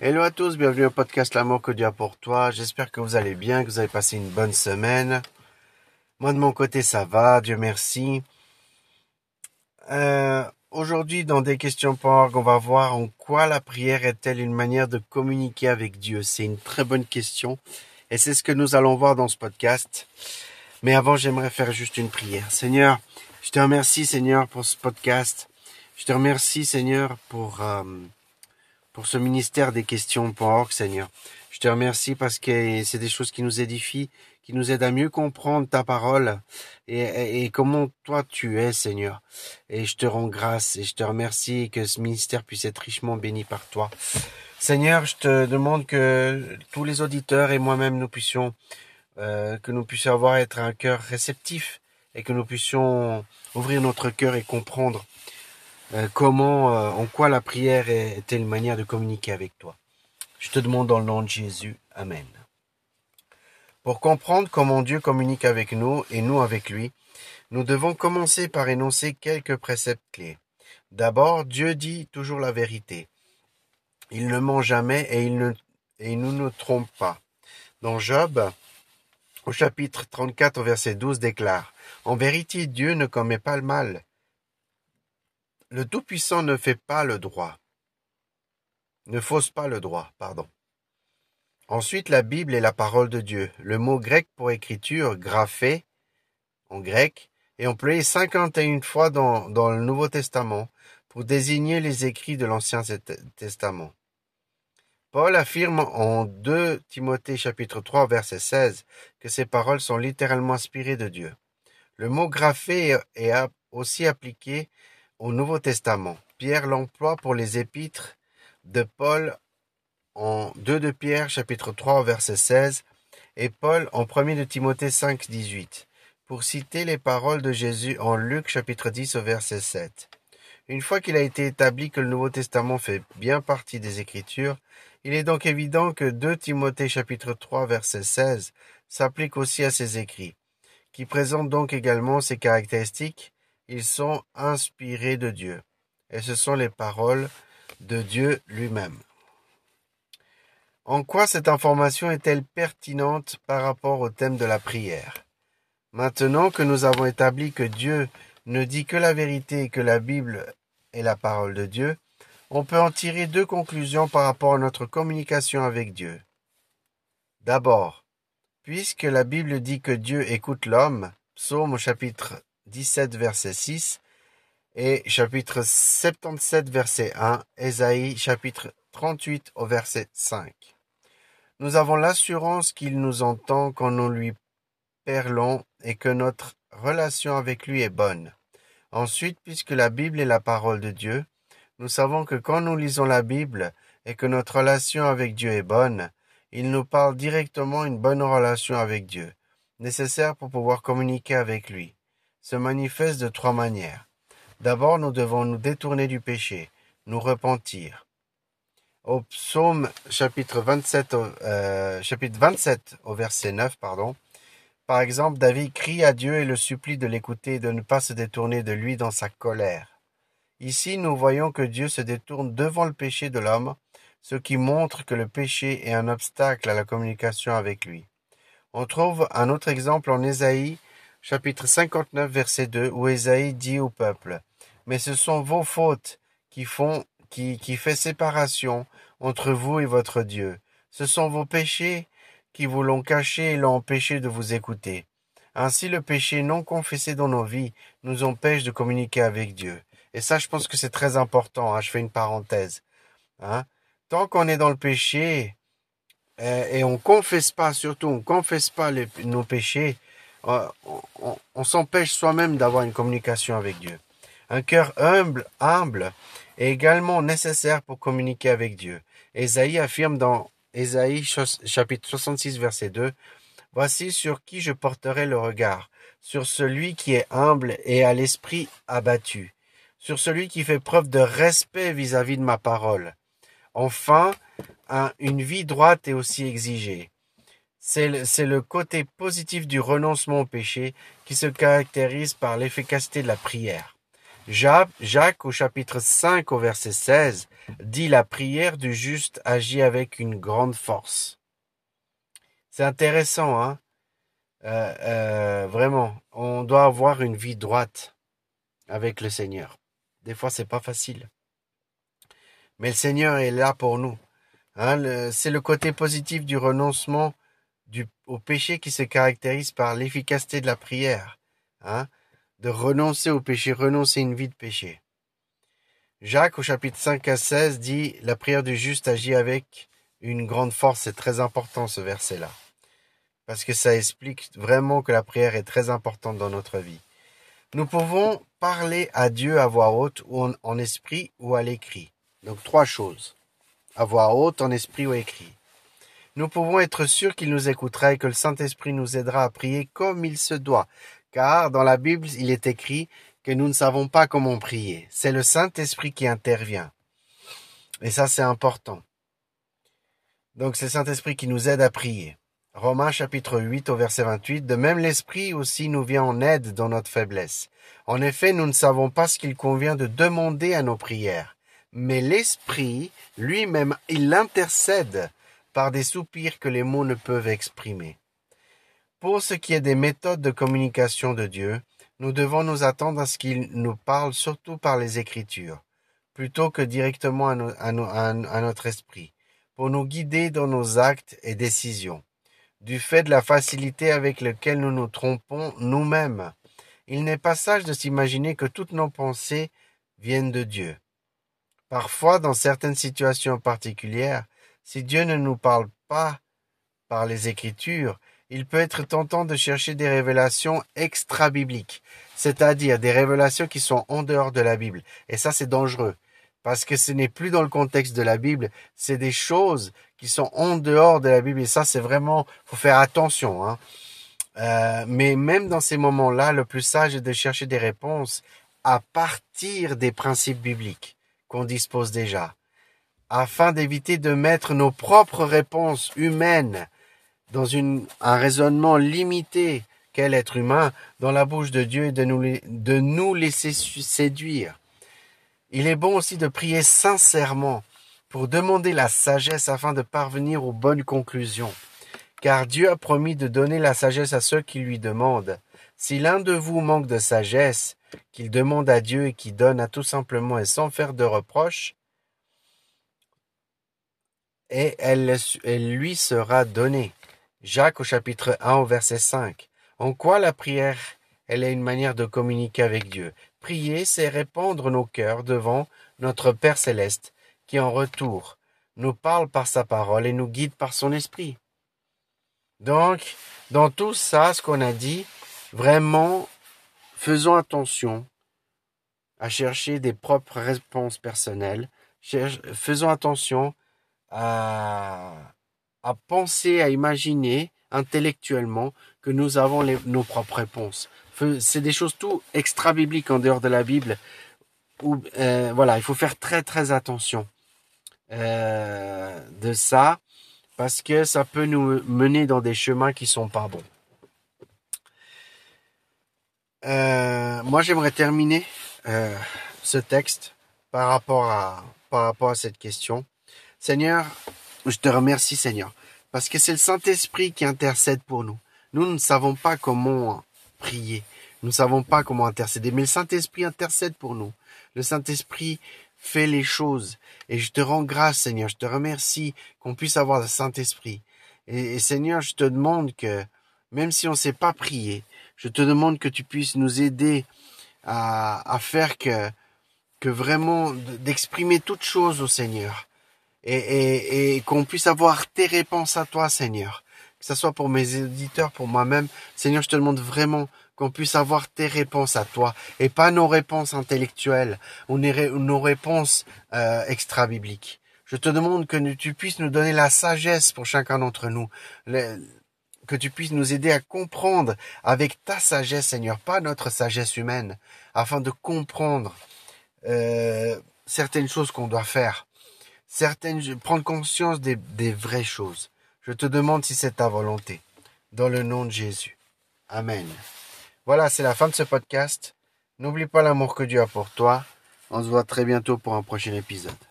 Hello à tous, bienvenue au podcast L'amour que Dieu a pour toi. J'espère que vous allez bien, que vous avez passé une bonne semaine. Moi de mon côté ça va, Dieu merci. Euh, Aujourd'hui dans des questions.org on va voir en quoi la prière est-elle une manière de communiquer avec Dieu. C'est une très bonne question et c'est ce que nous allons voir dans ce podcast. Mais avant j'aimerais faire juste une prière. Seigneur, je te remercie Seigneur pour ce podcast. Je te remercie Seigneur pour... Euh, pour ce ministère des questions.org, Seigneur. Je te remercie parce que c'est des choses qui nous édifient, qui nous aident à mieux comprendre ta parole et, et, comment toi tu es, Seigneur. Et je te rends grâce et je te remercie que ce ministère puisse être richement béni par toi. Seigneur, je te demande que tous les auditeurs et moi-même nous puissions, euh, que nous puissions avoir être un cœur réceptif et que nous puissions ouvrir notre cœur et comprendre comment, euh, en quoi la prière est, une manière de communiquer avec toi? Je te demande dans le nom de Jésus. Amen. Pour comprendre comment Dieu communique avec nous et nous avec lui, nous devons commencer par énoncer quelques préceptes clés. D'abord, Dieu dit toujours la vérité. Il ne ment jamais et il ne, et nous ne trompe pas. Dans Job, au chapitre 34 au verset 12 déclare, En vérité, Dieu ne commet pas le mal. Le Tout-Puissant ne fait pas le droit. Ne fausse pas le droit, pardon. Ensuite, la Bible est la parole de Dieu. Le mot grec pour écriture, graphé, en grec, est employé 51 fois dans, le Nouveau Testament pour désigner les écrits de l'Ancien Testament. Paul affirme en 2 Timothée chapitre 3 verset 16 que ces paroles sont littéralement inspirées de Dieu. Le mot graphé est aussi appliqué au Nouveau Testament, Pierre l'emploie pour les épîtres de Paul en 2 de Pierre chapitre 3 verset 16 et Paul en 1 de Timothée 5 18 pour citer les paroles de Jésus en Luc chapitre 10 au verset 7. Une fois qu'il a été établi que le Nouveau Testament fait bien partie des Écritures, il est donc évident que 2 Timothée chapitre 3 verset 16 s'applique aussi à ces écrits, qui présentent donc également ces caractéristiques ils sont inspirés de Dieu, et ce sont les paroles de Dieu lui-même. En quoi cette information est-elle pertinente par rapport au thème de la prière? Maintenant que nous avons établi que Dieu ne dit que la vérité et que la Bible est la parole de Dieu, on peut en tirer deux conclusions par rapport à notre communication avec Dieu. D'abord, puisque la Bible dit que Dieu écoute l'homme, psaume au chapitre 17 verset 6 et chapitre 77 verset 1, Ésaïe chapitre 38 au verset 5. Nous avons l'assurance qu'il nous entend quand nous lui parlons et que notre relation avec lui est bonne. Ensuite, puisque la Bible est la parole de Dieu, nous savons que quand nous lisons la Bible et que notre relation avec Dieu est bonne, il nous parle directement une bonne relation avec Dieu, nécessaire pour pouvoir communiquer avec lui se manifeste de trois manières. D'abord, nous devons nous détourner du péché, nous repentir. Au psaume chapitre 27, euh, chapitre 27 au verset 9, pardon, par exemple, David crie à Dieu et le supplie de l'écouter et de ne pas se détourner de lui dans sa colère. Ici, nous voyons que Dieu se détourne devant le péché de l'homme, ce qui montre que le péché est un obstacle à la communication avec lui. On trouve un autre exemple en Ésaïe chapitre 59, verset 2, où Ésaïe dit au peuple, Mais ce sont vos fautes qui font, qui, qui fait séparation entre vous et votre Dieu. Ce sont vos péchés qui vous l'ont caché et l'ont empêché de vous écouter. Ainsi, le péché non confessé dans nos vies nous empêche de communiquer avec Dieu. Et ça, je pense que c'est très important. Hein, je fais une parenthèse. Hein. Tant qu'on est dans le péché euh, et on confesse pas, surtout on confesse pas nos péchés, euh, on, s'empêche soi-même d'avoir une communication avec Dieu. Un cœur humble, humble est également nécessaire pour communiquer avec Dieu. Ésaïe affirme dans Ésaïe chapitre 66 verset 2, Voici sur qui je porterai le regard, sur celui qui est humble et à l'esprit abattu, sur celui qui fait preuve de respect vis-à-vis de ma parole. Enfin, une vie droite est aussi exigée. C'est le, côté positif du renoncement au péché qui se caractérise par l'efficacité de la prière. Jacques, au chapitre 5 au verset 16, dit la prière du juste agit avec une grande force. C'est intéressant, hein euh, euh, Vraiment, on doit avoir une vie droite avec le Seigneur. Des fois, c'est pas facile. Mais le Seigneur est là pour nous. Hein, c'est le côté positif du renoncement au péché qui se caractérise par l'efficacité de la prière. Hein, de renoncer au péché, renoncer une vie de péché. Jacques au chapitre 5 à 16 dit La prière du juste agit avec une grande force. C'est très important ce verset-là. Parce que ça explique vraiment que la prière est très importante dans notre vie. Nous pouvons parler à Dieu à voix haute ou en, en esprit ou à l'écrit. Donc trois choses. À voix haute, en esprit ou écrit. Nous pouvons être sûrs qu'il nous écoutera et que le Saint-Esprit nous aidera à prier comme il se doit. Car dans la Bible, il est écrit que nous ne savons pas comment prier. C'est le Saint-Esprit qui intervient. Et ça, c'est important. Donc, c'est le Saint-Esprit qui nous aide à prier. Romains chapitre 8 au verset 28, de même l'Esprit aussi nous vient en aide dans notre faiblesse. En effet, nous ne savons pas ce qu'il convient de demander à nos prières, mais l'Esprit lui-même, il intercède par des soupirs que les mots ne peuvent exprimer. Pour ce qui est des méthodes de communication de Dieu, nous devons nous attendre à ce qu'il nous parle surtout par les Écritures, plutôt que directement à, notre esprit, pour nous guider dans nos actes et décisions. Du fait de la facilité avec laquelle nous nous trompons nous-mêmes, il n'est pas sage de s'imaginer que toutes nos pensées viennent de Dieu. Parfois, dans certaines situations particulières, si Dieu ne nous parle pas par les Écritures, il peut être tentant de chercher des révélations extra-bibliques, c'est-à-dire des révélations qui sont en dehors de la Bible. Et ça, c'est dangereux, parce que ce n'est plus dans le contexte de la Bible, c'est des choses qui sont en dehors de la Bible. Et ça, c'est vraiment, faut faire attention. Hein. Euh, mais même dans ces moments-là, le plus sage est de chercher des réponses à partir des principes bibliques qu'on dispose déjà, afin d'éviter de mettre nos propres réponses humaines dans une, un raisonnement limité qu'est l'être humain dans la bouche de Dieu et de nous, de nous laisser séduire. Il est bon aussi de prier sincèrement pour demander la sagesse afin de parvenir aux bonnes conclusions. Car Dieu a promis de donner la sagesse à ceux qui lui demandent. Si l'un de vous manque de sagesse, qu'il demande à Dieu et qui donne à tout simplement et sans faire de reproches, et elle, lui sera donnée. Jacques au chapitre 1 au verset 5. En quoi la prière, elle est une manière de communiquer avec Dieu? Prier, c'est répandre nos cœurs devant notre Père céleste, qui en retour nous parle par sa parole et nous guide par son esprit. Donc, dans tout ça, ce qu'on a dit, vraiment, faisons attention à chercher des propres réponses personnelles, faisons attention à, penser, à imaginer intellectuellement que nous avons nos propres réponses. C'est des choses tout extra-bibliques en dehors de la Bible. Euh, voilà, il faut faire très très attention euh, de ça parce que ça peut nous mener dans des chemins qui sont pas bons. Euh, moi, j'aimerais terminer ce texte par rapport à par rapport à cette question. Seigneur, je te remercie, Seigneur, parce que c'est le Saint-Esprit qui intercède pour nous. Nous ne savons pas comment prier. Nous ne savons pas comment intercéder, mais le Saint-Esprit intercède pour nous. Le Saint-Esprit fait les choses. Et je te rends grâce, Seigneur. Je te remercie qu'on puisse avoir le Saint-Esprit. Et, Seigneur, je te demande que, même si on ne sait pas prier, je te demande que tu puisses nous aider à, à faire que, que vraiment d'exprimer toutes choses au Seigneur et, et, qu'on puisse avoir tes réponses à toi, Seigneur. Que ce soit pour mes éditeurs, pour moi-même. Seigneur, je te demande vraiment qu'on puisse avoir tes réponses à toi et pas nos réponses intellectuelles ou nos réponses euh, extra-bibliques. Je te demande que tu puisses nous donner la sagesse pour chacun d'entre nous, que tu puisses nous aider à comprendre avec ta sagesse, Seigneur, pas notre sagesse humaine, afin de comprendre euh, certaines choses qu'on doit faire certaines, prendre conscience des, des vraies choses. Je te demande si c'est ta volonté. Dans le nom de Jésus. Amen. Voilà, c'est la fin de ce podcast. N'oublie pas l'amour que Dieu a pour toi. On se voit très bientôt pour un prochain épisode.